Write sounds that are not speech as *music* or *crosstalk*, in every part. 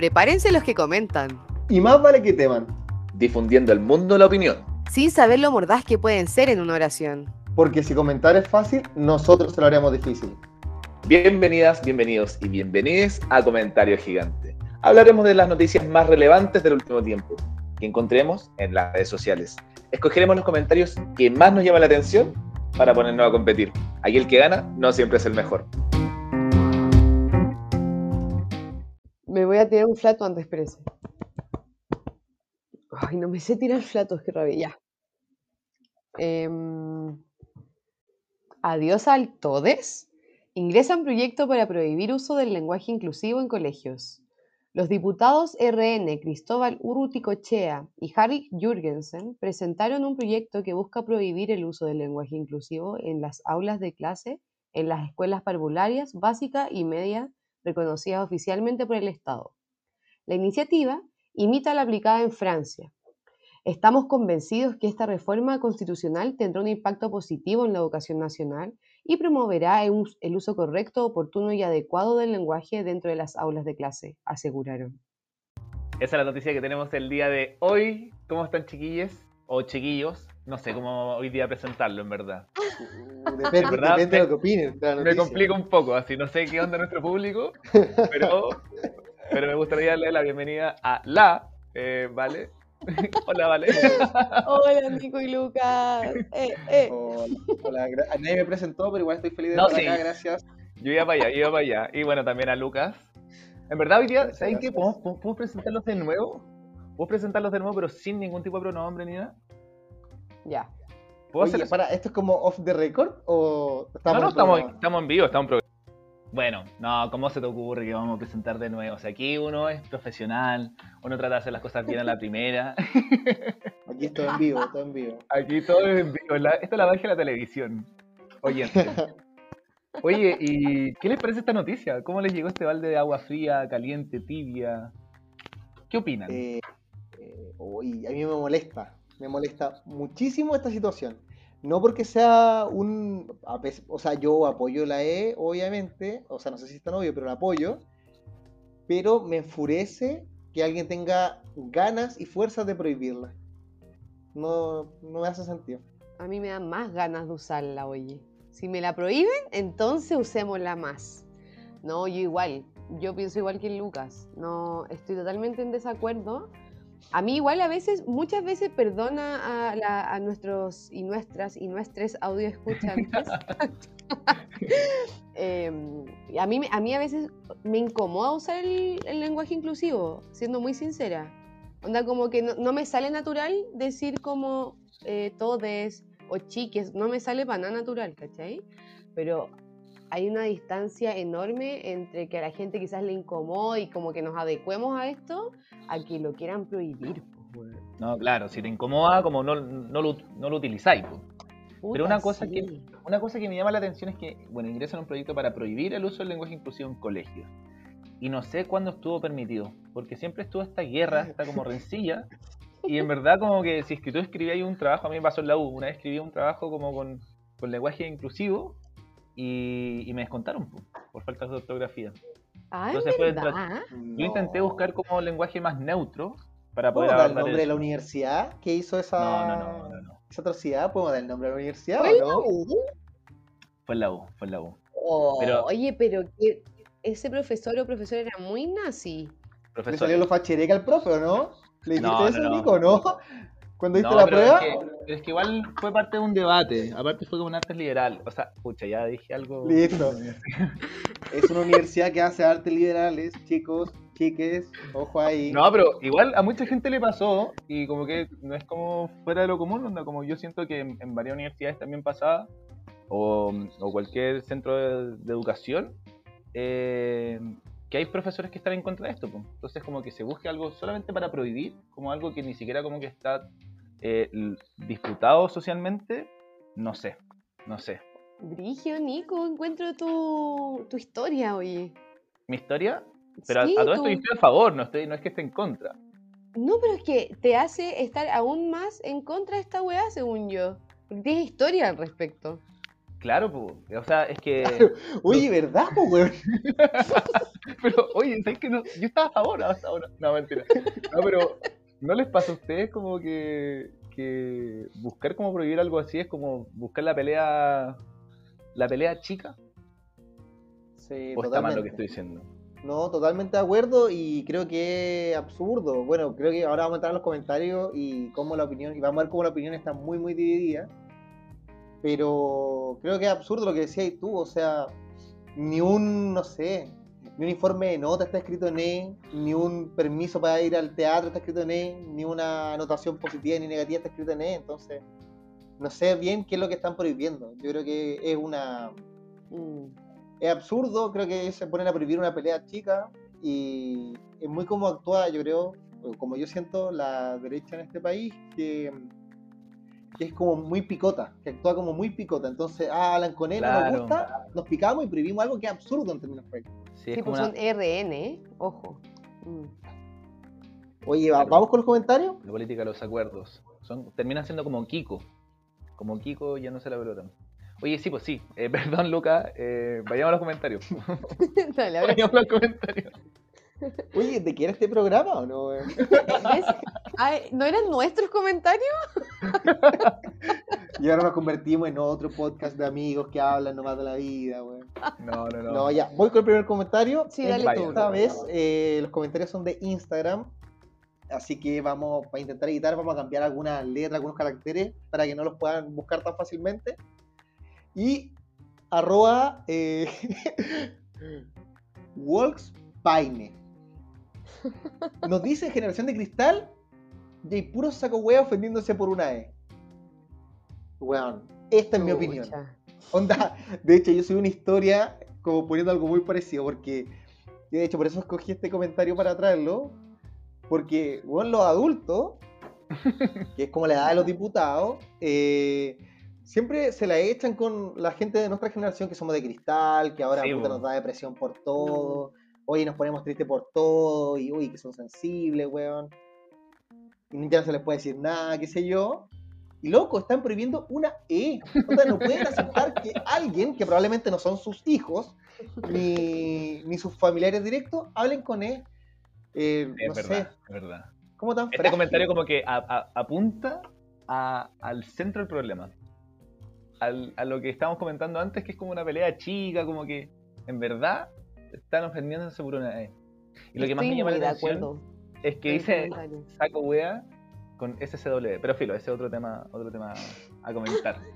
Prepárense los que comentan. Y más vale que teman. Difundiendo al mundo la opinión. Sin saber lo mordaz que pueden ser en una oración. Porque si comentar es fácil, nosotros se lo haremos difícil. Bienvenidas, bienvenidos y bienvenides a Comentario Gigante. Hablaremos de las noticias más relevantes del último tiempo que encontremos en las redes sociales. Escogeremos los comentarios que más nos llaman la atención para ponernos a competir. Aquí el que gana no siempre es el mejor. Me voy a tirar un flato antes, espérese. Ay, no me sé tirar flatos, qué rabia. Ya. Em, adiós al todes. Ingresa un proyecto para prohibir uso del lenguaje inclusivo en colegios. Los diputados RN Cristóbal Urruticochea y Harry Jürgensen presentaron un proyecto que busca prohibir el uso del lenguaje inclusivo en las aulas de clase en las escuelas parvularias básica y media reconocidas oficialmente por el Estado. La iniciativa imita la aplicada en Francia. Estamos convencidos que esta reforma constitucional tendrá un impacto positivo en la educación nacional y promoverá el uso correcto, oportuno y adecuado del lenguaje dentro de las aulas de clase, aseguraron. Esa es la noticia que tenemos el día de hoy. ¿Cómo están chiquillos o chiquillos? No sé cómo hoy día presentarlo, en verdad. Uh, depende, depende de lo que opinen. Me complica un poco, así no sé qué onda nuestro público, pero, pero me gustaría darle la bienvenida a la, eh, ¿vale? *laughs* Hola, Vale. Hola, Nico y Lucas. Eh, eh. Hola, nadie me presentó, pero igual estoy feliz de estar acá, gracias. Yo iba para allá, yo iba para allá. Y bueno, también a Lucas. En verdad, hoy día, ¿saben qué? ¿Podemos, presentarlos de nuevo? ¿Puedo presentarlos de nuevo, pero sin ningún tipo de pronombre ni nada? Ya. ¿Puedo Oye, para, ¿Esto es como off the record o estamos No, no, estamos, estamos en vivo, estamos en bueno, no, ¿cómo se te ocurre que vamos a presentar de nuevo? O sea, aquí uno es profesional, uno trata de hacer las cosas bien a la primera. *laughs* Aquí todo en vivo, todo en vivo. Aquí todo en vivo. esto es la magia de la televisión. Oye, *laughs* oye, ¿y qué les parece esta noticia? ¿Cómo les llegó este balde de agua fría, caliente, tibia? ¿Qué opinan? Eh, eh, a mí me molesta, me molesta muchísimo esta situación. No porque sea un. O sea, yo apoyo la E, obviamente. O sea, no sé si es tan obvio, pero la apoyo. Pero me enfurece que alguien tenga ganas y fuerzas de prohibirla. No, no me hace sentido. A mí me dan más ganas de usarla, oye. Si me la prohíben, entonces usémosla más. No, yo igual. Yo pienso igual que Lucas. No, estoy totalmente en desacuerdo a mí igual a veces, muchas veces perdona a, nuestros y nuestras y nuestros audio escuchantes. *laughs* Em, a, mí, a mí a veces me incomoda usar el, lenguaje inclusivo, siendo muy sincera. Onda como que no, me sale natural decir como eh, todes o chiques, no me sale para nada natural, ¿cachai? Pero hay una distancia enorme entre que a la gente quizás le incomode y como que nos adecuemos a esto, a que lo quieran prohibir. No, claro, si te incomoda, como no, no, lo, no lo utilizáis. Pero una cosa, que, una cosa que me llama la atención es que, bueno, ingresan un proyecto para prohibir el uso del lenguaje inclusivo en colegios. Y no sé cuándo estuvo permitido, porque siempre estuvo esta guerra, esta como rencilla. Y en verdad, como que si es que tú escribías un trabajo, a mí me pasó en la U, una vez escribí un trabajo como con, con lenguaje inclusivo, y, me descontaron por falta de ortografía. Ah, Entonces Yo intenté buscar como lenguaje más neutro para poder ¿Puedo dar el nombre de la universidad que hizo esa, no, no, no, esa atrocidad? ¿Puedo dar el nombre de la universidad ¿Fue o no? Fue en la U, fue en la U. Oh, oye, pero que ese profesor o profesora era muy nazi. Profesor. ¿Le salió lo fachereca al profe o no? ¿Le dijiste eso, Nico, no? ¿Cuándo diste la prueba? Es que, igual fue parte de un debate. Aparte fue como un arte liberal. O sea, pucha, ya dije algo. Listo. *laughs* es una universidad que hace artes liberales, chicos, chiques, ojo ahí. No, pero igual a mucha gente le pasó y como que no es como fuera de lo común, onda, como yo siento que en, varias universidades también pasaba, o, cualquier centro de, educación, eh, que hay profesores que están en contra de esto. Entonces como que se busque algo solamente para prohibir, como algo que ni siquiera como que está eh, disputado socialmente, no sé, no sé. Brigio, Nico, encuentro tu, tu historia, oye. ¿Mi historia? Pero a, todo esto yo estoy a favor, no, estoy, no es que esté en contra. No, pero es que te hace estar aún más en contra de esta weá, según yo. Porque tienes historia al respecto. Claro, pues. O sea, es que. Oye, ¿verdad, pues, *laughs* pero, oye, ¿sabes que no? Yo estaba a favor hasta ahora. No, mentira. No, pero, ¿no les pasa a ustedes como que, que buscar como prohibir algo así es como buscar la pelea, la pelea chica? Sí, ¿O está mal lo totalmente. que estoy diciendo? No, totalmente de acuerdo y creo que es absurdo. Bueno, creo que ahora vamos a entrar en los comentarios y cómo la opinión, y vamos a ver cómo la opinión está muy, muy dividida. Pero creo que es absurdo lo que decías tú, o sea, ni un, no sé, ni un informe de nota está escrito en E, ni un permiso para ir al teatro está escrito en E, ni una anotación positiva ni negativa está escrito en E, entonces no sé bien qué es lo que están prohibiendo. Yo creo que es una, Mm. es absurdo, creo que se ponen a prohibir una pelea chica y es muy como actúa, yo creo, como yo siento la derecha en este país, que, que es como muy picota, que actúa como muy picota. Entonces, ah, hablan con él, no Claro. nos gusta, nos picamos y prohibimos algo que es absurdo en términos prácticos. Sí, es Sí, como pues una, son RN, ¿eh? Ojo. Mm. Oye, ¿va- Claro. ¿vamos con los comentarios? la política de los acuerdos. Son, terminan siendo como Kiko. Como Kiko ya no se la pelota. Oye, sí, pues sí. Eh, *laughs* perdón, Luca. eh, vayamos a los comentarios. *laughs* Dale, *laughs* vayamos a los comentarios. Oye, ¿de qué era este programa o no? ¿No eran nuestros comentarios? Y ahora nos convertimos en otro podcast de amigos que hablan nomás de la vida, güey. No, no, no. No, ya, voy con el primer comentario. Sí, dale tú. Esta vez eh, los comentarios son de Instagram, así que vamos, para intentar editar, vamos a cambiar algunas letras, algunos caracteres, para que no los puedan buscar tan fácilmente. Y arroba eh, *laughs* Walkspaine. *laughs* Nos dice Generación de Cristal y hay puro saco hueá ofendiéndose por una E. Weón, esta es mi opinión. Onda, de hecho, yo subí una historia como poniendo algo muy parecido, porque de hecho, por eso escogí este comentario para traerlo, porque, bueno, los adultos, *laughs* que es como la edad de los diputados, eh, siempre se la echan con la gente de nuestra generación que somos de cristal, que ahora Sí, puta, bo. nos da depresión por todo, hoy nos ponemos tristes por todo, y uy, que son sensibles, weón. Y ya no se les puede decir nada, qué sé yo. Y loco, están prohibiendo una E. O sea, no pueden aceptar que alguien, que probablemente no son sus hijos, ni, ni sus familiares directos, hablen con E. Eh, Es no verdad, sé, es verdad. ¿cómo tan Este frágil? comentario como que a- a- apunta a- al centro del problema. Al- a lo que estábamos comentando antes, que es como una pelea chica, como que en verdad están ofendiéndose por una E. Y lo que más me llama la de atención acuerdo es que dice saco wea con SCW. Pero filo, ese es otro tema, otro tema a comentar. *laughs*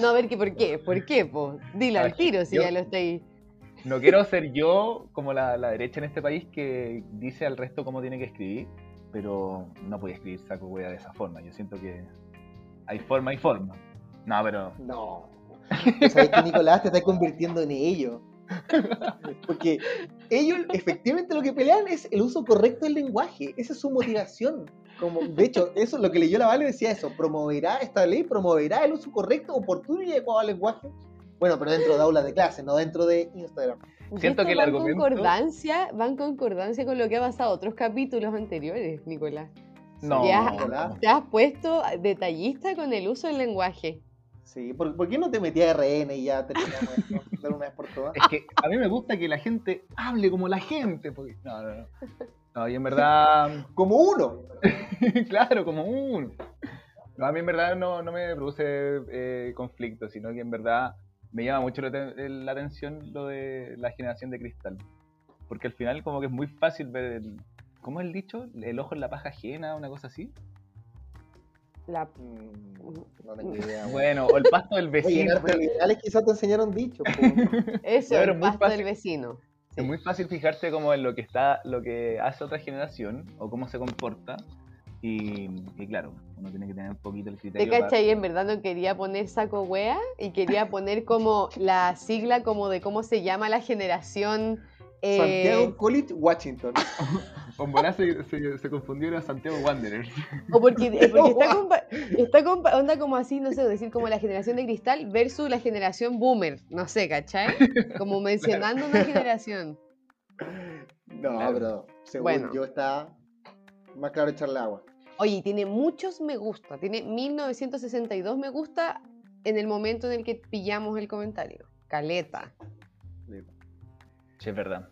No, a ver, ¿qué, ¿por qué? ¿Por qué, po? Dilo al tiro si yo- ya lo estoy... No quiero ser yo como la, la derecha en este país que dice al resto cómo tiene que escribir, pero no puede escribir saco wea de esa forma. Yo siento que hay forma y forma. No, pero No. Tú sabes que Nicolás te está convirtiendo en ello. *laughs* Porque ellos efectivamente lo que pelean es el uso correcto del lenguaje. Esa es su motivación. Como, de hecho, eso lo que leyó la Vale decía eso. Promoverá esta ley, promoverá el uso correcto, oportuno y adecuado al lenguaje. Bueno, pero dentro de aulas de clase, no dentro de Instagram. Siento que el va en argumento- concordancia, va en concordancia con lo que ha pasado en otros capítulos anteriores, Nicolás. no. Ya. Nicolás. Te has puesto detallista con el uso del lenguaje. Sí, ¿por, por qué no te metías a RN y ya terminamos de una vez por todas? Es que a mí me gusta que la gente hable como la gente. Porque... No, no, no. No, y en verdad, *laughs* Como uno. *laughs* claro, como uno. No, a mí en verdad no, no me produce eh, conflicto, sino que en verdad me llama mucho la, la atención lo de la generación de cristal. Porque al final como que es muy fácil ver el... ¿Cómo es el dicho? El ojo en la paja ajena, una cosa así. La... Mm, no tengo idea. güey. *laughs* Bueno, o el pasto del Oye, en vecino. artes liberales quizás te enseñaron dicho. Eso, el pasto fácil. del vecino. Es muy fácil fijarse como en lo que está, lo que hace otra generación o cómo se comporta. Y, y claro, uno tiene que tener un poquito el ¿Te criterio. para- cachai? En verdad no quería poner saco wea y quería *laughs* poner como la sigla como de cómo se llama la generación. eh, Santiago College, Washington. *laughs* Con Bola se, se, se confundió era Santiago Wanderers. O porque, eh, porque está, *laughs* compa- está compa- onda como así, no sé, decir como la generación de cristal versus la generación boomer, no sé, ¿cachai? Como *laughs* mencionando una generación. No, Claro. pero según Bueno. yo está más claro echarle agua. Oye, tiene muchos me gusta, tiene 1962 me gusta en el momento en el que pillamos el comentario. Caleta. Sí, es verdad.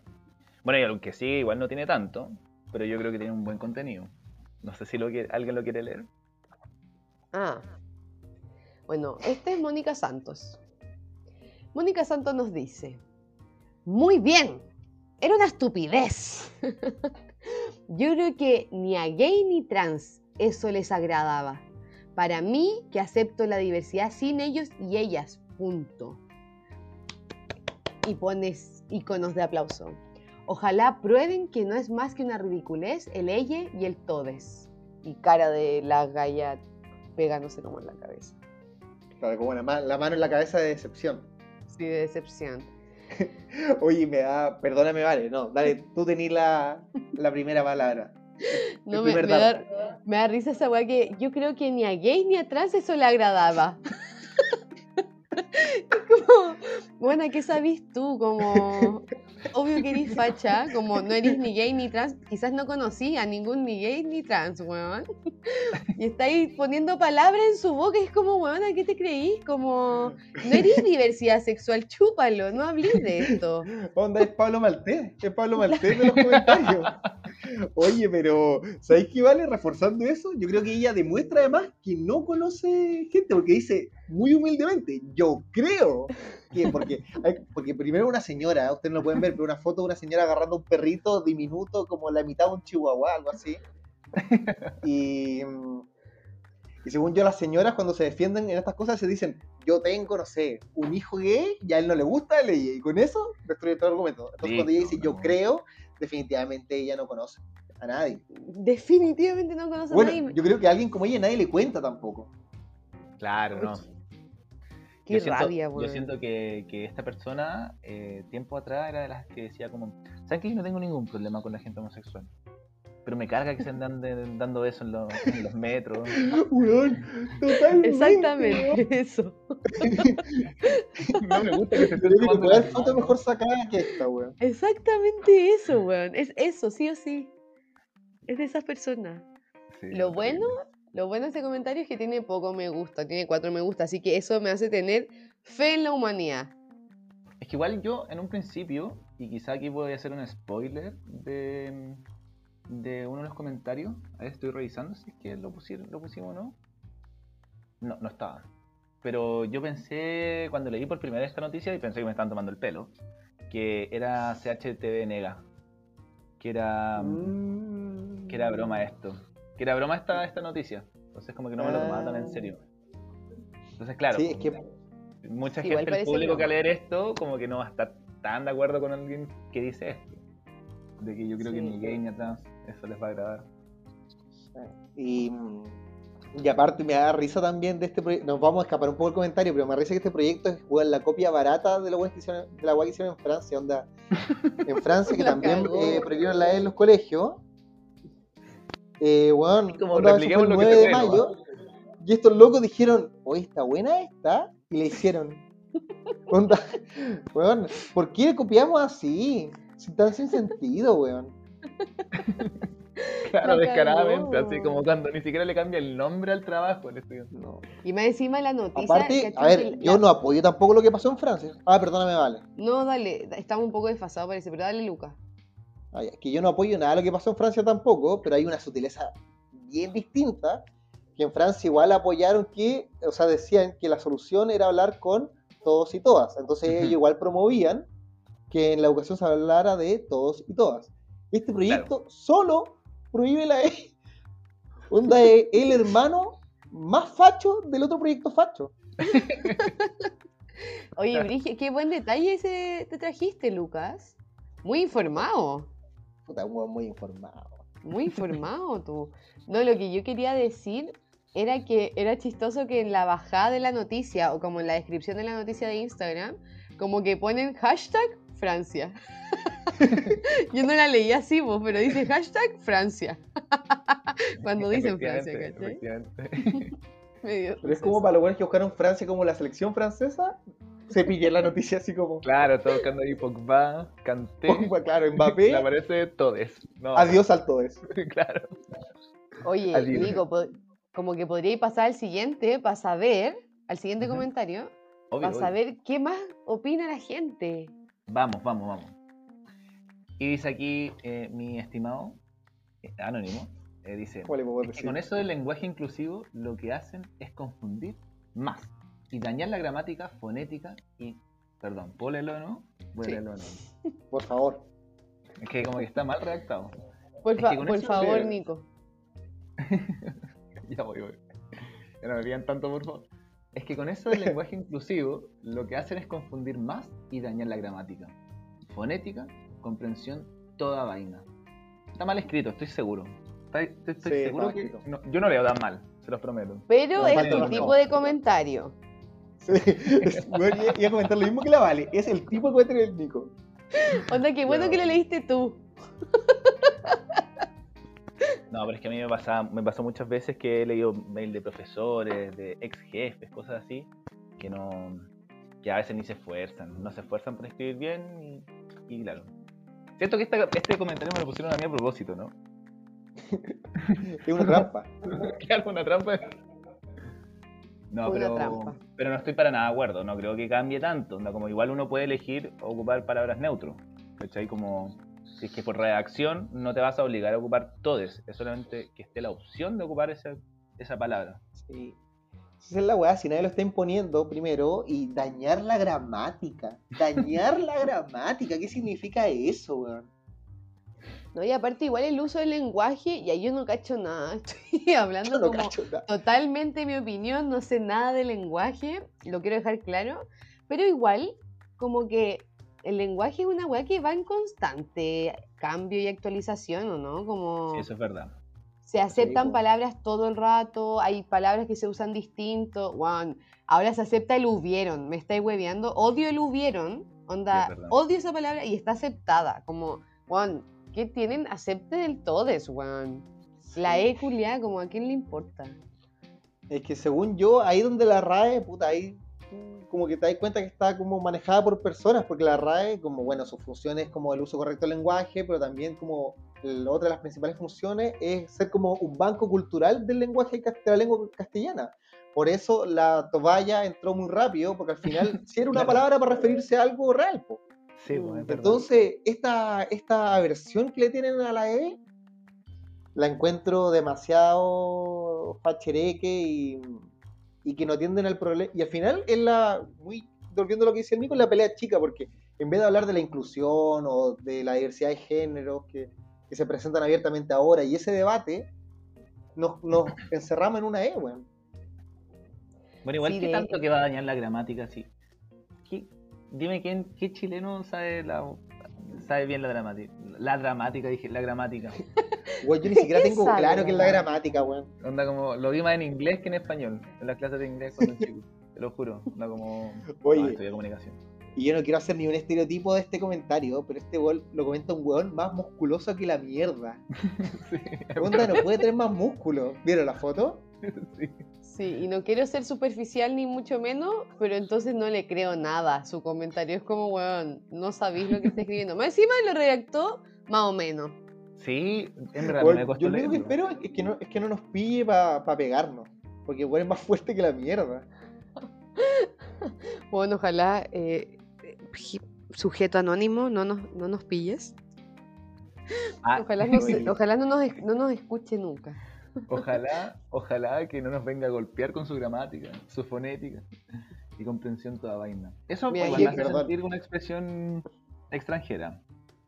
Bueno, y aunque sí, igual no tiene tanto, pero yo creo que tiene un buen contenido. No sé si alguien lo quiere leer. Ah. Bueno, este es Mónica Santos. Mónica Santos nos dice, muy bien, era una estupidez. *laughs* Yo creo que ni a gay ni trans eso les agradaba. Para mí, que acepto la diversidad sin ellos y ellas, punto. Y pones iconos de aplauso. Ojalá prueben que no es más que una ridiculez el ella y el todes. Y cara de la galla pegándose como en la cabeza. Claro, como la, ma- la mano en la cabeza de decepción. Sí, de decepción. *laughs* Oye, me da. Perdóname, vale. No, dale, tú tenés la, la primera palabra. *laughs* No, me, me da, me da risa esa weá que yo creo que ni a gay ni a trans eso le agradaba. *laughs* es como, bueno, ¿qué sabís tú? Como, obvio que eres facha, como no eres ni gay ni trans, quizás no conocí a ningún ni gay ni trans, weón. Y estáis poniendo palabras en su boca, es como, weón, ¿a qué te creís? Como, no eres diversidad sexual, chúpalo, no hablís de esto. Onda es Pablo Maltés, es Pablo Maltés de los comentarios. Oye, pero ¿sabéis qué vale? Reforzando eso, yo creo que ella demuestra además que no conoce gente, porque dice muy humildemente, yo creo que, porque, porque primero una señora, ustedes no lo pueden ver, pero una foto de una señora agarrando un perrito diminuto como la mitad de un chihuahua, algo así. Y, y según yo, las señoras cuando se defienden en estas cosas se dicen, yo tengo, no sé, un hijo gay y a él no le gusta. Y con eso destruye todo el argumento. Entonces cuando ella dice Listo, yo no. creo, definitivamente ella no conoce a nadie. Definitivamente no conoce a Bueno, nadie. yo creo que a alguien como ella nadie le cuenta tampoco. Claro, no. Qué yo siento, rabia, yo weón. siento que, que esta persona, eh, tiempo atrás, era de las que decía como, ¿saben que yo no tengo ningún problema con la gente homosexual? Pero me carga que se andan de- dando eso en, los- en los metros. *laughs* Weón, totalmente. Exactamente *laughs* eso. No me gusta que se tomando foto manos. mejor sacada que esta, weón. Exactamente eso, weón. Es eso, sí o sí. Es de esas personas. Sí, Lo bueno, lo bueno de este comentario es que tiene poco me gusta, tiene cuatro me gusta, así que eso me hace tener fe en la humanidad. Es que igual yo en un principio, y quizá aquí voy a hacer un spoiler de, de uno de los comentarios, estoy revisando si es que lo, pusieron, lo pusimos o no. No, no estaba. Pero yo pensé, cuando leí por primera vez esta noticia, y pensé que me estaban tomando el pelo, que era CHTV Nega. Que era, Mm. que era broma esto. Que era broma esta, esta noticia. Entonces como que no me lo tomaba tan en serio. Entonces claro, Sí, es que mucha gente, el parece público que al leer esto, como que no va a estar tan de acuerdo con alguien que dice esto. De que yo creo que Sí. ni gay ni trans eso les va a agradar. Y, mm, y aparte me da risa también de este proyecto. Nos vamos a escapar un poco del comentario, pero me da risa que este proyecto es jugar la copia barata de la web que hicieron, de la que hicieron en Francia. Onda, *laughs* en Francia, que también eh, prohibieron la E en los colegios. Eh, weón, Y como onda, eso fue el lo que 9 de mayo. Y estos locos dijeron, oye, está buena esta. Y le hicieron. *laughs* Onda, weón, ¿por qué copiamos así? Si tan sin sentido, weón. *laughs* Claro, La descaradamente, así como cuando ni siquiera le cambia el nombre al trabajo estudiante. No. Y más encima la noticia. Aparte, a ver, yo no apoyo tampoco lo que pasó en Francia. Ah, perdóname, vale. No, dale, da- estamos un poco desfasados parece, pero dale, Lucas. Ah, ya, que yo no apoyo nada de lo que pasó en Francia tampoco, pero hay una sutileza bien distinta, que en Francia igual apoyaron que, o sea, decían que la solución era hablar con todos y todas. Entonces ellos igual promovían que en la educación se hablara de todos y todas. Este proyecto solo prohíbe la E. Onda es el hermano más facho del otro proyecto facho. *laughs* Oye, Brigio, qué buen detalle ese te trajiste, Lucas. Muy informado. Puta, muy informado. Muy informado tú. No, lo que yo quería decir era que era chistoso que en la bajada de la noticia o como en la descripción de la noticia de Instagram, como que ponen hashtag Francia. *laughs* yo no la leí así, vos, pero dice hashtag Francia. *laughs* Cuando dicen Francia, ¿cachai? *laughs* Pero es como para los buenos que buscaron Francia como la selección francesa, se pillé la noticia así como. Claro, todo buscando ahí Pogba, Kanté, Pogba, claro, le Mbappé, aparece Todes. No, adiós al todo eso. claro. Oye, Adiós. Nico, como que podría pasar al siguiente para saber, al siguiente comentario, Obvio, para obvio. saber qué más opina la gente. Vamos, vamos, vamos. Y dice aquí eh, mi estimado eh, anónimo, eh, dice, ¿Cuál le puedo es que con eso del lenguaje inclusivo lo que hacen es confundir más y dañar la gramática fonética y, perdón, ¿puedo leerlo de nuevo? Voy a Sí. nuevo. Por favor. Es que como que está mal redactado. Por, fa- por eso favor, Nico. *laughs* ya voy, voy. Ya no me pidan tanto, por favor. Es que con eso del lenguaje inclusivo, lo que hacen es confundir más y dañar la gramática. Fonética, comprensión, toda vaina. Está mal escrito, estoy seguro. Está- Estoy, estoy Sí, seguro que. escrito. no, yo no leo tan mal, se los prometo. Pero No, es falta tu tipo no. de comentario. Sí, *laughs* iba- a comentar lo mismo que la Vale. Es el tipo de comentario del Nico. Onda, qué bueno que lo leíste tú. No, pero es que a mí me, pasa, me pasó muchas veces que he leído mail de profesores, de ex jefes, cosas así, que no. que a veces ni se esfuerzan. No se esfuerzan por escribir bien y, y claro. Siento que esta- este comentario me lo pusieron a mí a propósito, ¿no? *laughs* Es una trampa. *laughs* Claro, una trampa. No, Una pero, trampa. pero no estoy para nada de acuerdo. No creo que cambie tanto. onda, como igual uno puede elegir ocupar palabras neutros. ¿Cachai? Como si es que por redacción no te vas a obligar a ocupar todes. Es solamente que esté la opción de ocupar esa, esa palabra. Sí. Esa es la weá, si nadie lo está imponiendo primero y dañar la gramática. Dañar la gramática, ¿qué significa eso, weón? No, y aparte, igual el uso del lenguaje, y ahí yo no cacho nada. *laughs* Estoy hablando no como totalmente mi opinión, no sé nada de lenguaje, lo quiero dejar claro. Pero igual, como que el lenguaje es una weá que va en constante cambio y actualización, ¿o no? Como Sí, eso es verdad. se aceptan palabras todo el rato, hay palabras que se usan distinto. Weón, ahora se acepta el hubieron, me estáis hueveando. Odio el hubieron, onda, Sí, es verdad. odio esa palabra y está aceptada. Como, weón, ¿qué tienen? Acepte del todes, weón. La E culiada, como a quién le importa. Es que según yo, ahí donde la RAE, puta, ahí como que te das cuenta que está como manejada por personas, porque la RAE, como bueno, su función es como el uso correcto del lenguaje, pero también como la otra de las principales funciones es ser como un banco cultural del lenguaje de la lengua castellana. Por eso la toalla entró muy rápido, porque al final *laughs* sí era una Claro. palabra para referirse a algo real. po. Sí, pues. Entonces, esta, esta aversión que le tienen a la E, la encuentro demasiado fachereque y, y que no atienden al problema. Y al final es la, muy, volviendo a lo que dice el Nico, es la pelea chica, porque en vez de hablar de la inclusión o de la diversidad de géneros que, que se presentan abiertamente ahora y ese debate, nos, nos *clears throat* encerramos en una E, weón. Bueno, igual Sí, que de- tanto que va a dañar la gramática, sí. ¿Qué- dime quién, qué chileno sabe la sabe bien la dramática. La dramática, dije, la gramática. *laughs* Weón, yo ni siquiera tengo Sabe, claro qué es la gramática, weón. Onda como, lo vi más en inglés que en español, en las clases de inglés cuando chico. Te lo juro. Onda como. Oye. No, estudié comunicación. Y yo no quiero hacer ni un estereotipo de este comentario, pero este weón lo comenta un weón más musculoso que la mierda. *laughs* sí, Onda no puede tener más músculo. ¿Vieron la foto? sí. Sí, y no quiero ser superficial ni mucho menos, pero entonces no le creo nada a su comentario. Es como, weón, no sabéis lo que está escribiendo. Más encima lo redactó más o menos. Sí, en verdad Weón, me costó yo lo único que espero es que no, es que no nos pille para pegarnos. Porque weón es más fuerte que la mierda. *laughs* Bueno, ojalá, eh, eh, sujeto anónimo, no nos, no nos pilles. Ah, Ojalá, *laughs* no, se- Oye. ojalá no, nos, no nos escuche nunca. Ojalá, *laughs* ojalá que no nos venga a golpear con su gramática, su fonética y comprensión toda vaina. Eso Mira, igual yo- me hace sentir una expresión extranjera.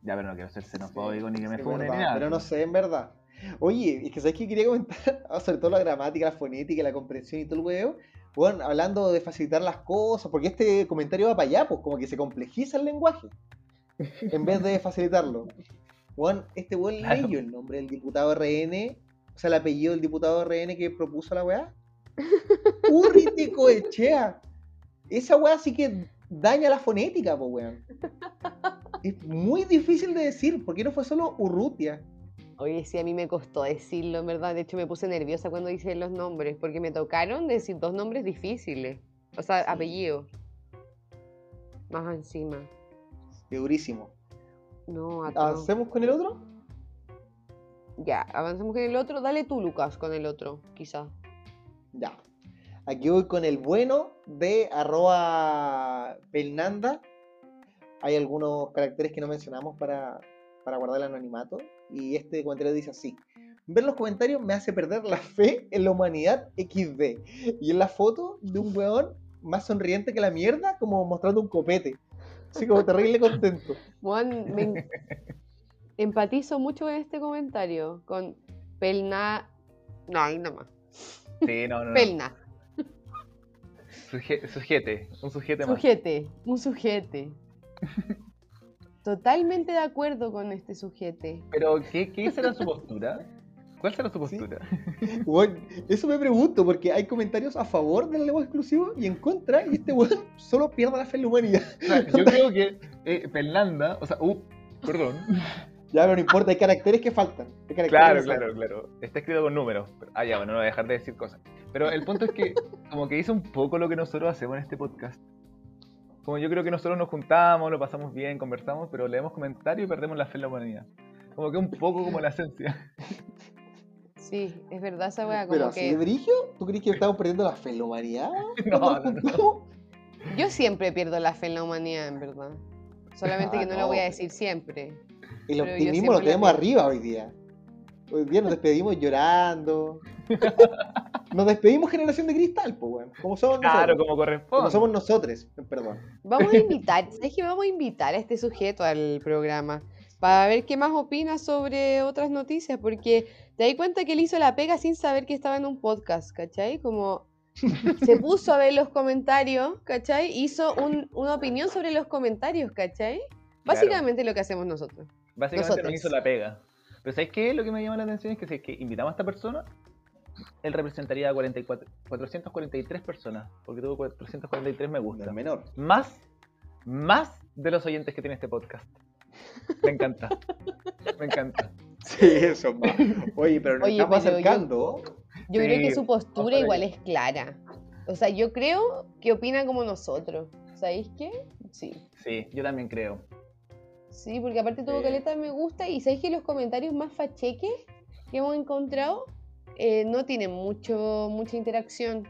Ya, pero no quiero ser xenofóbico ni que me funen ni nada. pero no sé, en verdad. Oye, es que sabes que quería comentar, *laughs* Ah, sobre todo la gramática, la fonética, la comprensión y todo el huevo. Bueno, hablando de facilitar las cosas, porque este comentario va para allá, pues como que se complejiza el lenguaje en vez de facilitarlo. Bueno, este weón Claro. leyó el nombre del diputado RN, o sea, el apellido del diputado RN que propuso la weá. *laughs* Urriti Coechea. Esa weá sí que daña la fonética, pues weón. Es muy difícil de decir, porque no fue solo Urrutia. Oye, sí, a mí me costó decirlo, en verdad. De hecho, me puse nerviosa cuando hice los nombres, porque me tocaron decir dos nombres difíciles. O sea, Sí. apellido. Más encima. Es durísimo. No. ¿Avancemos con el otro? Ya, avancemos con el otro. Dale tú, Lucas, con el otro, quizá. Ya. Aquí voy con el bueno de arroba Pelnanda. Hay algunos caracteres que no mencionamos para, para guardar el anonimato. Y este comentario dice así. Ver los comentarios me hace perder la fe en la humanidad XD. Y en la foto de un weón más sonriente que la mierda, como mostrando un copete. Así como terrible contento. *laughs* Juan, me en- *laughs* empatizo mucho con este comentario. Con Pelna. No, ahí nomás. Sí, no, no. no. Pelna. Suje- sujete, un sujete más. Sujete, un sujete. Totalmente de acuerdo con este sujete. Pero, ¿qué, ¿qué será su postura? ¿Cuál será su Sí. postura? *laughs* Weón, eso me pregunto, porque hay comentarios a favor del lenguaje exclusivo y en contra, y este weón solo pierde la fe en la humanidad. O sea, yo *laughs* creo que eh, Fernanda, o sea, uh, perdón. Ya, pero no importa, hay caracteres que faltan. caracteres Claro, que faltan. claro, claro. Está escrito con números. Pero- ah, ya, bueno, no voy a dejar de decir cosas. Pero el punto es que, como que hizo un poco lo que nosotros hacemos en este podcast. Como yo creo que nosotros nos juntamos, lo pasamos bien, conversamos, pero leemos comentarios y perdemos la fe en la humanidad. Como que un poco como la esencia. Sí, es verdad esa weá. Pero Como así de que brigio, ¿tú crees que estamos perdiendo la fe en la humanidad? *laughs* No, ¿Cuando nos no, no. yo siempre pierdo la fe en la humanidad, en verdad. Solamente Ah, que no, lo voy a pero- decir siempre. El Pero optimismo lo tenemos arriba hoy día. Hoy día nos despedimos llorando. *laughs* Nos despedimos generación de cristal, pues, weón. Como somos Claro, nosotros. como Como corresponde. somos nosotros, perdón. Vamos a *laughs* invitar, ¿sabes qué? Vamos a invitar a este sujeto al programa para ver qué más opina sobre otras noticias, porque te das cuenta que él hizo la pega sin saber que estaba en un podcast, ¿cachai? Como se *laughs* puso a ver los comentarios, ¿cachai? Hizo un- una opinión sobre los comentarios, ¿cachai? Básicamente lo que hacemos nosotros. Básicamente nosotros. nos hizo la pega. Pero ¿sabes qué? Lo que me llama la atención es que si es que invitamos a esta persona, él representaría a 44, 443 personas, porque tuvo 443 me No gusta. es menor. Más, más de los oyentes que tiene este podcast. Me encanta. Me encanta. Sí, eso más. Oye, pero nos Oye, estamos pero yo- acercando. Yo creo que su postura igual es clara. O sea, yo creo que opina como nosotros. ¿Sabéis qué? Sí. Sí, yo también creo. Sí, porque aparte tuvo Sí. caleta me gusta y sabéis que los comentarios más facheques que hemos encontrado eh, no tienen mucho, mucha interacción.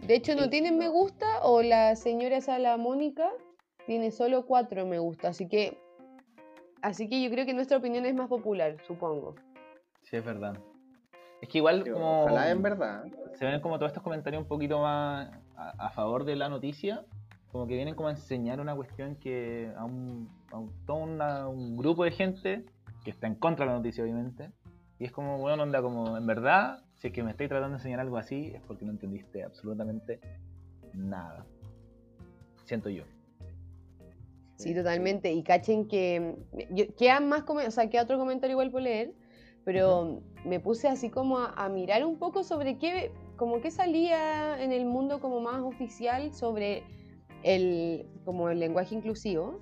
De hecho, no tienen me gusta o la señora Sala Mónica tiene solo cuatro me gusta. Así que, así que yo creo que nuestra opinión es más popular, supongo. Sí, es verdad. Es que igual como Ojalá en verdad. se ven como todos estos comentarios un poquito más a, a favor de la noticia, como que vienen como a enseñar una cuestión que a un, a un- todo una- un grupo de gente que está en contra de la noticia, obviamente, y es como, bueno, onda, como, en verdad, si es que me estoy tratando de enseñar algo así, es porque no entendiste absolutamente nada. Siento yo. Sí, totalmente. Y cachen que quedan más o sea, queda otro comentario igual por leer, pero me puse así como a, a mirar un poco sobre qué, como qué salía en el mundo como más oficial sobre el, como el lenguaje inclusivo.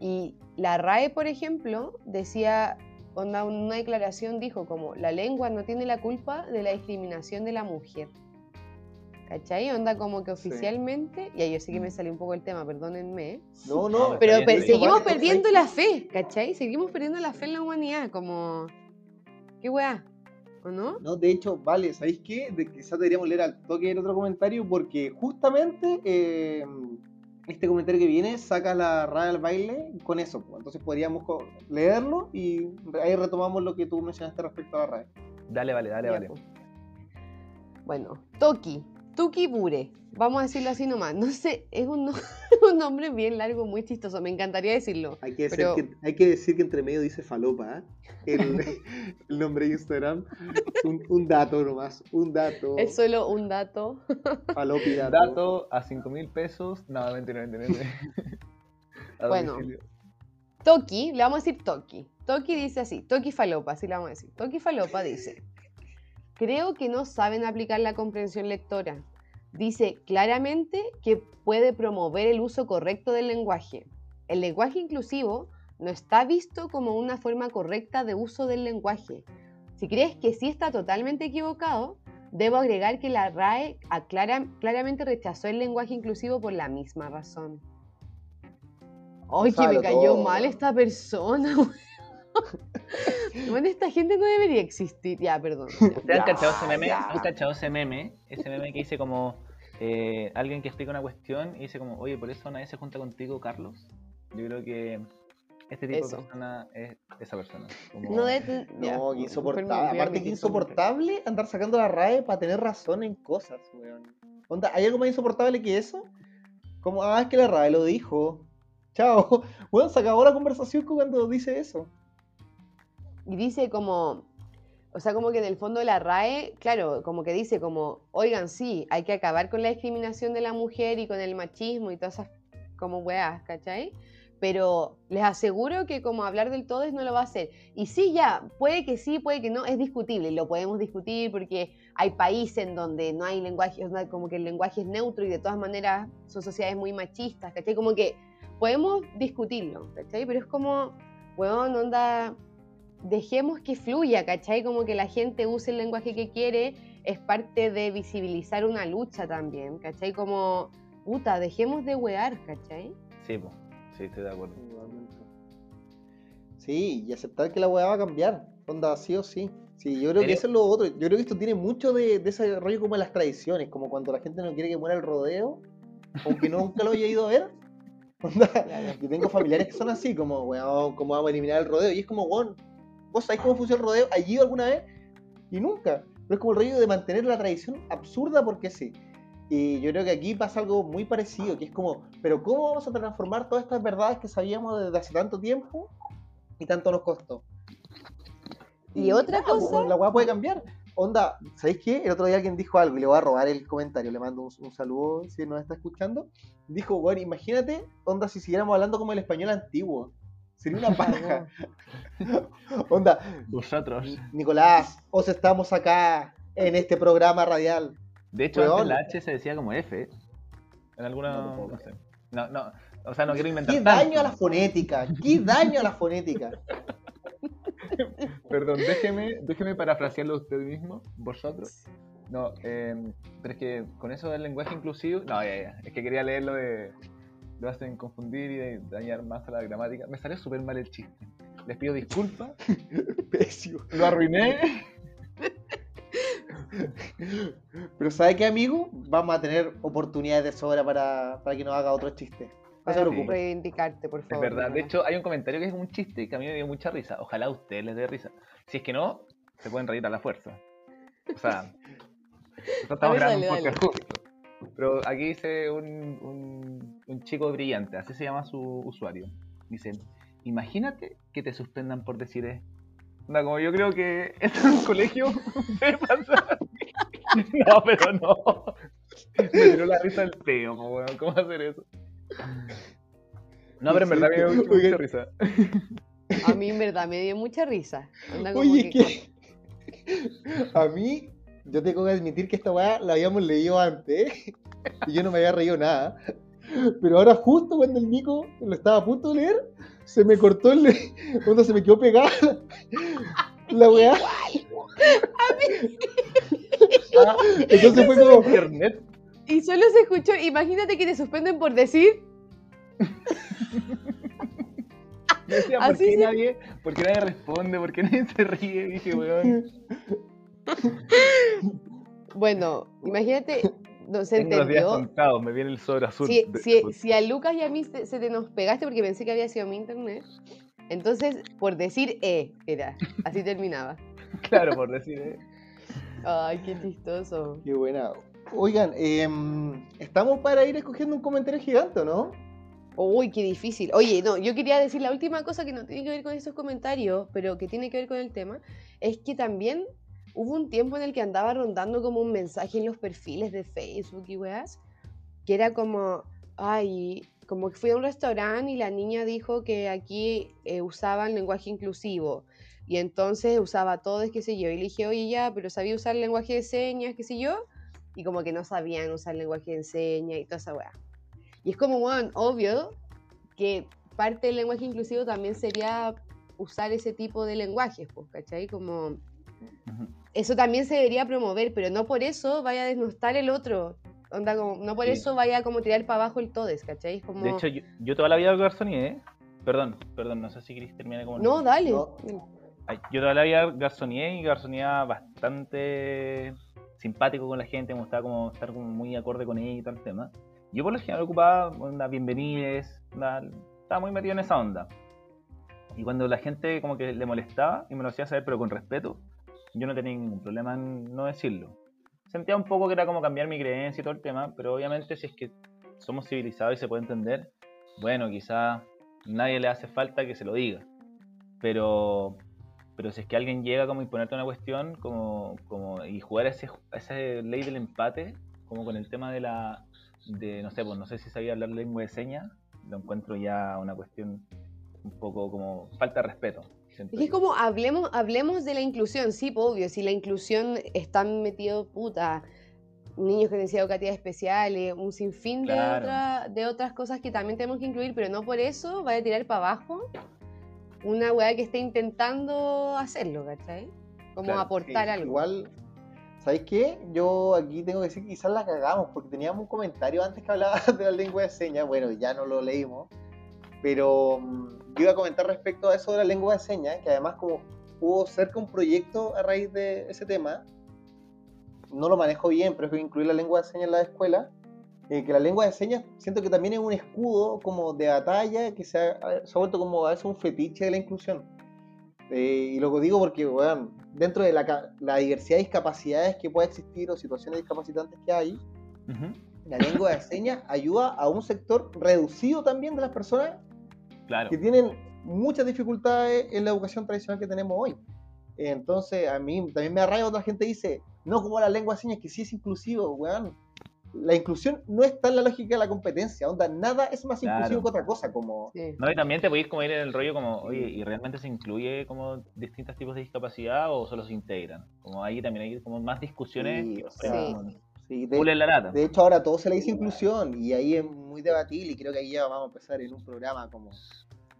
Y la RAE, por ejemplo, decía, onda, una declaración dijo como, la lengua no tiene la culpa de la discriminación de la mujer. ¿Cachai? Onda como que Sí. oficialmente, ya yo sé que me salió un poco el tema, perdónenme, No, no. pero bien, bien. seguimos perdiendo la fe, ¿cachai? Seguimos perdiendo la fe en la humanidad, como... ¿Qué weá? ¿O no? No, de hecho, vale, ¿sabéis qué? De, quizás deberíamos leer al toque el otro comentario porque justamente eh, este comentario que viene saca la raya al baile con eso. pues. Entonces podríamos leerlo y ahí retomamos lo que tú mencionaste respecto a la raya. Dale, vale, dale, vale. Bueno, Toki, Tuki Bure, vamos a decirlo así nomás. No sé, es un, no- *laughs* un nombre bien largo, muy chistoso, me encantaría decirlo. Hay que, decir Pero- que, hay que decir que entre medio dice falopa, ¿eh? el, *laughs* el nombre de Instagram. Un, un dato nomás, un dato. Es solo un dato. Falopi dato. Dato a 5 mil pesos. No, mentira, mentira, *laughs* Bueno. Toki, le vamos a decir Toki. Toki dice así, Toki Falopa, así le vamos a decir. Toki Falopa dice, creo que no saben aplicar la comprensión lectora. Dice claramente que puede promover el uso correcto del lenguaje. El lenguaje inclusivo no está visto como una forma correcta de uso del lenguaje. Si crees que sí está totalmente equivocado, debo agregar que la RAE aclara- claramente rechazó el lenguaje inclusivo por la misma razón. ¡Ay, que me cayó todo. mal esta persona! *laughs* weón. Bueno, esta gente no debería existir. Ya, perdón. ¿Ustedes han cachado ese meme? ¿Han cachado ese meme? Ese meme que dice como eh, alguien que explica una cuestión y dice como, oye, por eso nadie se junta contigo, Carlos. Yo creo que Este tipo Eso. de persona es esa persona. Como- No, ya, No, insoportable. Aparte que insoportable andar sacando la RAE para tener razón en cosas, weón. Onda, ¿hay algo más insoportable que eso? Como, ah, es que la RAE lo dijo. Chao. *laughs* Weón, se acabó la conversación cuando dice eso. Y dice como, o sea, como que en el fondo la RAE, claro, como que dice como, oigan, sí, hay que acabar con la discriminación de la mujer y con el machismo y todas esas como weas, ¿cachai? Pero les aseguro que como hablar del todo no lo va a hacer. Y sí, ya, puede que sí, puede que no, es discutible, lo podemos discutir porque hay países en donde no hay lenguaje, como que el lenguaje es neutro y de todas maneras son sociedades muy machistas, ¿cachai? Como que podemos discutirlo, ¿cachai? Pero es como, weón, onda, dejemos que fluya, ¿cachai? Como que la gente use el lenguaje que quiere, es parte de visibilizar una lucha también, ¿cachai? Como, puta, dejemos de wear, ¿cachai? Sí, po. sí, estoy de acuerdo. Sí, y aceptar que la weá va a cambiar. Onda, sí o sí. Sí, yo creo que eso es lo otro. Yo creo que esto tiene mucho de, de ese rollo como de las tradiciones, como cuando la gente no quiere que muera el rodeo, aunque nunca lo haya ido a ver. *laughs* Onda, yo tengo familiares que son así, como, weón, ¿cómo vamos a eliminar el rodeo? Y es como, weón, ¿vos sabés cómo funciona el rodeo? ¿Has ido alguna vez? Y nunca. Pero es como el rollo de mantener la tradición absurda porque sí. Y yo creo que aquí pasa algo muy parecido, que es como, pero ¿cómo vamos a transformar todas estas verdades que sabíamos desde hace tanto tiempo y tanto nos costó? Y otra nada, cosa- La weá puede cambiar. Onda, ¿sabéis qué? El otro día alguien dijo algo y le voy a robar el comentario. Le mando un, un saludo si nos está escuchando. Dijo, bueno, imagínate, onda, si siguiéramos hablando como el español antiguo. Sería una *laughs* paja. onda, Vosotros. Nicolás, os estamos acá en este programa radial. De hecho, antes la H se decía como F. En alguna. No No, sé. No, no. O sea, no quiero inventar. ¡Qué tanto. daño a la fonética! ¡Qué daño a la fonética! *laughs* Perdón, déjeme, déjeme parafrasearlo usted mismo, vosotros. No, eh, pero es que con eso del lenguaje inclusivo. No, ya, ya. Es que quería leerlo de. Lo hacen confundir y de dañar más a la gramática. Me salió súper mal el chiste. Les pido disculpas. *laughs* Pésimo. Lo arruiné. Pero ¿sabe qué, amigo? Vamos a tener oportunidades de sobra para, para que nos haga otro chiste. No se Para preocupe. reivindicarte, por Es favor. verdad. De hecho, hay un comentario que es un chiste que a mí me dio mucha risa. Ojalá a ustedes les dé risa. Si es que no, se pueden reír a la fuerza. O sea, *laughs* nosotros estamos ver, grabando un podcast justo. Pero aquí dice un, un, un chico brillante, así se llama su usuario. Dice, imagínate que te suspendan por decir es. Onda, como yo creo que *laughs* esto en un colegio *laughs* puede pasar. *laughs* No, pero no. Me tiró la risa el peo, po, weón. ¿Cómo hacer eso? No, pero en verdad me dio mucha Oigan. risa. A mí en verdad me dio mucha risa. Como Oye, que- que a mí, yo tengo que admitir que esta weá la habíamos leído antes ¿eh? y yo no me había reído nada. Pero ahora justo cuando el Nico lo estaba a punto de leer, se me cortó el... Cuando *laughs* se me quedó pegada *laughs* la weá. Ah, *laughs* Entonces fue como... Internet. Y solo se escuchó, imagínate que te suspenden por decir, Yo decía, ¿por Así qué, sí. nadie, ¿por qué nadie responde? ¿Por qué nadie se ríe? Dije, weón. bueno, imagínate, no se Tengo los días entendió. contados, me viene el sobre azul. Si, de- si- si a Lucas y a mí se, se te nos pegaste porque pensé que había sido mi internet, entonces por decir E era, así terminaba. *laughs* Claro, por decir, eh. Ay, qué chistoso. Qué buena. Oigan, em, estamos para ir escogiendo un comentario gigante, ¿o ¿no? Uy, qué difícil. Oye, no, yo quería decir la última cosa que no tiene que ver con esos comentarios, pero que tiene que ver con el tema, es que también hubo un tiempo en el que andaba rondando como un mensaje en los perfiles de Facebook y weas, que era como, ay, como que fui a un restaurante y la niña dijo que aquí eh, usaban lenguaje inclusivo. Y entonces usaba todo, qué sé yo. Y le dije, oye, ya, pero sabía usar lenguaje de señas, qué sé yo. Y como que no sabían usar lenguaje de señas y toda esa weá. Y es como, bueno, obvio que parte del lenguaje inclusivo también sería usar ese tipo de lenguajes, pues, ¿cachai? Como Ujú. Eso también se debería promover, pero no por eso vaya a desnostar el otro. Onda, como, no por Sí. eso vaya a como tirar para abajo el todes, ¿cachai? Como... De hecho, yo, yo toda la vida garzoneé, ¿eh? Perdón, perdón, no sé si querés terminar como... no, dale. No. Ay, Yo toda la vida garzoneé y garzoneaba bastante simpático con la gente, me gustaba como estar como muy acorde con ella y tal tema. Yo por lo general ocupaba onda bienvenides, onda, estaba muy metido en esa onda. Y cuando la gente como que le molestaba y me lo hacía saber, pero con respeto, yo no tenía ningún problema en no decirlo. Sentía un poco que era como cambiar mi creencia y todo el tema, pero obviamente si es que somos civilizados y se puede entender, bueno, quizá nadie le hace falta que se lo diga. Pero, pero si es que alguien llega como a imponerte una cuestión como, como y jugar ese, esa ley del empate, como con el tema de la, de, no sé, pues no sé si sabía hablar lengua de señas, lo encuentro ya una cuestión un poco como falta de respeto. Es como hablemos, hablemos de la inclusión, sí, obvio, si la inclusión está metido puta, niños con necesidades educativas especiales, un sinfín de, de otras cosas que también tenemos que incluir, pero no por eso vaya a tirar para abajo una weá que esté intentando hacerlo, ¿cachai? Como aportar algo. Igual, ¿sabes qué? Yo aquí tengo que decir que quizás la cagamos, porque teníamos un comentario antes que hablaba *laughs* de la lengua de señas, bueno, ya no lo leímos, pero mm, yo iba a comentar respecto a eso de la lengua de señas, que además como hubo cerca un proyecto a raíz de ese tema, no lo manejo bien, pero es que incluir la lengua de señas en la escuela, eh, que la lengua de señas siento que también es un escudo como de batalla que se ha, se ha vuelto como a veces un fetiche de la inclusión. Eh, y lo digo porque, bueno, dentro de la, la, diversidad de discapacidades que puede existir o situaciones discapacitantes que hay, la lengua de señas ayuda a un sector reducido también de las personas que tienen muchas dificultades en la educación tradicional que tenemos hoy. Entonces, a mí también me arraiga otra gente dice, no como la lengua de señas, que sí es inclusivo, weón. La inclusión no está en la lógica de la competencia, onda, nada es más inclusivo que otra cosa, como... No, y también te podéis como ir en el rollo como, oye, ¿y realmente se incluye como distintos tipos de discapacidad o solo se integran? Como ahí también hay como más discusiones. Sí, de, la lata. de, hecho ahora todo se le dice inclusión y ahí es muy debatible y creo que ahí ya vamos a empezar en un programa como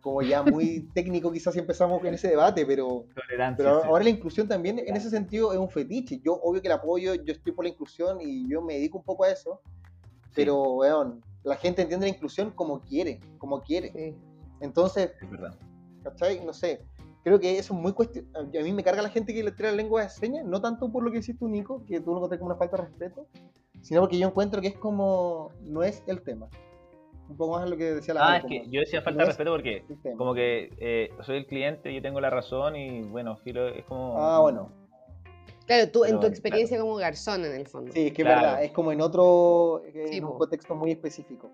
como ya muy *laughs* técnico quizás si empezamos en ese debate, pero, pero ahora la inclusión también en ese sentido es un fetiche. Yo obvio que la apoyo, yo estoy por la inclusión y yo me dedico un poco a eso, pero weón, la gente entiende la inclusión como quiere, como quiere. Entonces, ¿cachai? No sé, creo que eso es muy cuestión. A mí me carga la gente que le trae la lengua de señas, no tanto por lo que hiciste tú, Nico, que tú lo encontré como una falta de respeto, sino porque yo encuentro que es como, no es el tema un poco más lo que decía la Ah, es que yo decía falta de respeto porque como que eh, soy el cliente, yo tengo la razón y bueno, Filo es como... Ah, bueno. Claro, tú en tu experiencia como garzón en el fondo. Sí, es que es verdad, es como en otro, en un contexto muy específico.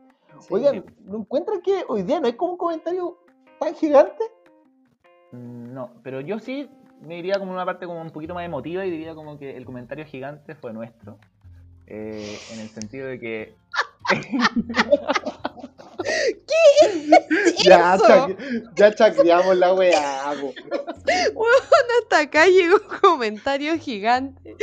Oigan, ¿no encuentran que hoy día no hay como un comentario tan gigante? Mm, no, pero yo sí me diría como una parte como un poquito más emotiva y diría como que el comentario gigante fue nuestro. Eh, en el sentido de que ¿Qué es ya, eso? ya chacreamos la weá. Bueno, hasta acá llegó un comentario gigante.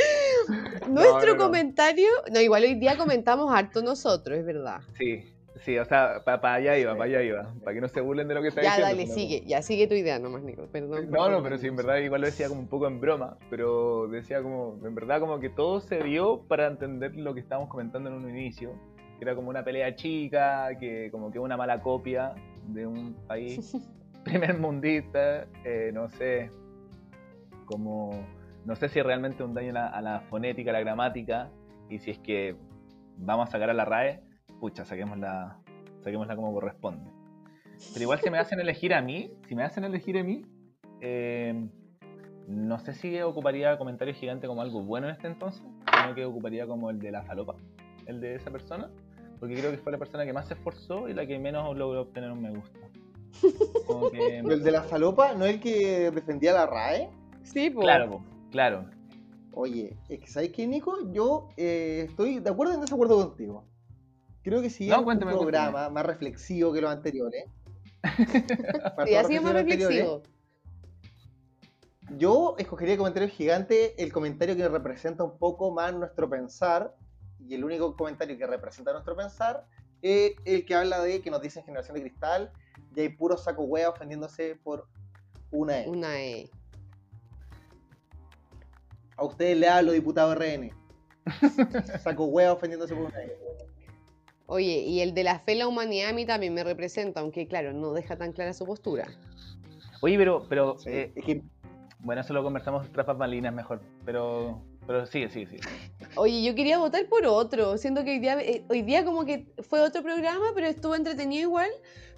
Nuestro comentario, no, igual hoy día comentamos harto nosotros, es verdad. Sí, sí, o sea, para allá iba, para allá iba, para que no se burlen de lo que está diciendo. Ya, dale, sigue, ya sigue tu idea nomás, Nico, perdón. No, no, pero sí, en verdad igual lo decía como un poco en broma, pero decía como, en verdad como que todo se dio para entender lo que estábamos comentando en un inicio que era como una pelea chica, que como que una mala copia de un país *laughs* primer mundista, eh, no sé, como, no sé si realmente un daño a la, fonética, a la gramática, y si es que vamos a sacar a la RAE, pucha, saquémosla, saquémosla como corresponde. Pero igual si me hacen elegir a mí, si me hacen elegir a mí, eh, no sé si ocuparía comentario gigante como algo bueno en este entonces, sino que ocuparía como el de la falopa, el de esa persona, porque creo que fue la persona que más se esforzó y la que menos logró obtener un me gusta. *laughs* ¿El de la falopa no es el que defendía la RAE? Sí, pues. Claro, claro. Oye, es que ¿sabes qué, Nico? Yo eh, estoy de acuerdo en desacuerdo contigo. Creo que si no, un programa más reflexivo que los anteriores. *laughs* sí, ha sido más reflexivo. Yo escogería el comentario gigante, el comentario que representa un poco más nuestro pensar y el único comentario que representa nuestro pensar es el que habla de que nos dicen generación de cristal y hay puro saco hueá ofendiéndose por una E. Una E. A ustedes le hablo, diputado RN. *laughs* saco hueá ofendiéndose por una E. Oye, y el de la fe en la humanidad a mí también me representa, aunque claro, no deja tan clara su postura. Oye, pero, pero eh, bueno, eso lo conversamos tras malinas mejor, pero pero sigue, sigue, sigue. Oye, yo quería votar por otro. Siento que hoy día, eh, hoy día como que fue otro programa, pero estuvo entretenido igual.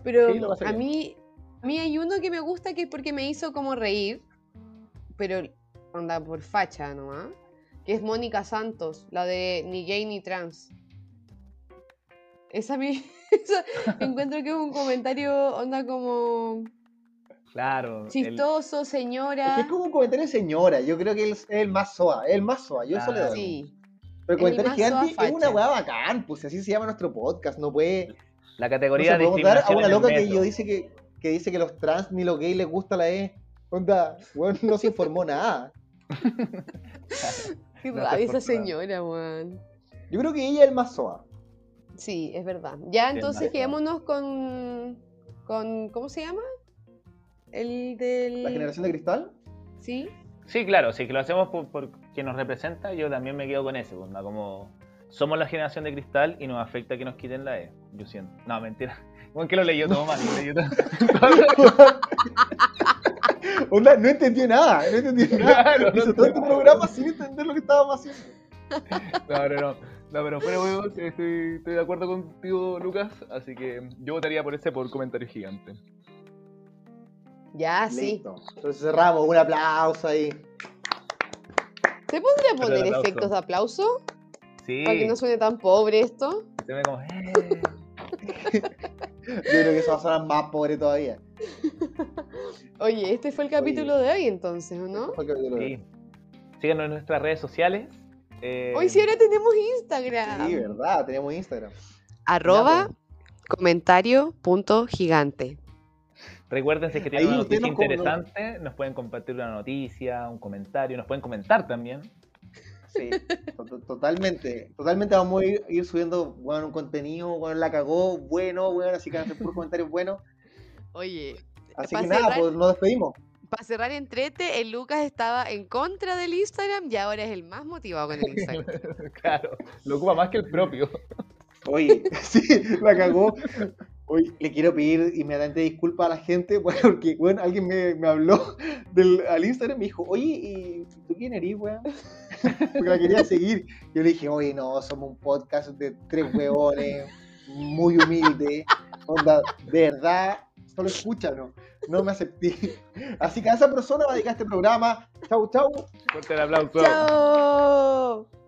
Pero a mí, A mí hay uno que me gusta que es porque me hizo como reír, pero anda por facha nomás. Que es Mónica Santos, la de Ni gay ni trans. Esa me *laughs* esa encuentro que es un comentario onda como Claro. el- chistoso, Es señora. que es como un comentario de señora. Yo creo que él es el más soa. Es el más soa. Yo eso le Claro. doy. Sí, Pero el el comentario gigante es una weá bacán. Pues así se llama nuestro podcast. No puede. la No categoría se de dar a una el loca que yo dice que, que dice que los trans ni los gays les gusta la E. Onda, weón, no se informó nada. *laughs* qué No rabia esa señora, weón. Yo creo que ella es el más soa. Sí, es verdad. Ya, entonces quedémonos con, con. ¿Cómo se llama? El del. La generación de cristal. Sí. Sí, claro, si que lo hacemos por, por quien nos representa, yo también me quedo con ese, pues, onda, como somos la generación de cristal y nos afecta que nos quiten la E, yo siento. No, mentira. *laughs* Bueno, que lo leí yo todo mal, lo todo- *laughs* Onda, no entendió nada. No entendió nada. Claro, no Hizo todo este programa sin entender lo que estábamos haciendo. No, no, no. No, pero fuera huevos, estoy, estoy de acuerdo contigo, Lucas, así que yo votaría por ese por comentario gigante. Ya, sí. Listo. Entonces cerramos. Un aplauso ahí. ¿Se podría poner aplauso. efectos de aplauso? Sí, Para que no suene tan pobre esto. se ve como... eh. *laughs* Yo creo que eso va a sonar más pobre todavía. Oye, este fue el capítulo de hoy entonces, ¿o no? Fue el capítulo de hoy. Sí. Síganos en nuestras redes sociales. Eh, Hoy sí ahora tenemos Instagram. Sí, verdad, tenemos Instagram. Arroba comentario punto gigante. Recuerden si es que Ahí tienen una noticia nos interesante, nos pueden compartir una noticia, un comentario, nos pueden comentar también. Sí, to- to- totalmente. Totalmente vamos a ir, ir subiendo bueno, un contenido, bueno, la cagó, bueno, bueno, así que van a hacer puros comentarios buenos. Oye, Así que nada, cerrar- pues nos despedimos. Para cerrar entrete, el Lucas estaba en contra del Instagram y ahora es el más motivado con el Instagram. *laughs* claro, lo ocupa más que el propio. Oye, *laughs* sí, la cagó. Hoy le quiero pedir inmediatamente disculpas a la gente *laughs* porque, bueno, alguien me, me habló del, al Instagram y me dijo, oye, ¿y tú quién eres, weón? Porque la quería seguir. Yo le dije, oye, no, somos un podcast de tres huevones, muy humilde. Onda, de verdad, solo escúchanos. No me acepté. *laughs* Así que a esa persona va a dedicar este programa. Chau, chau. Fuerte el aplauso. ¡Chao!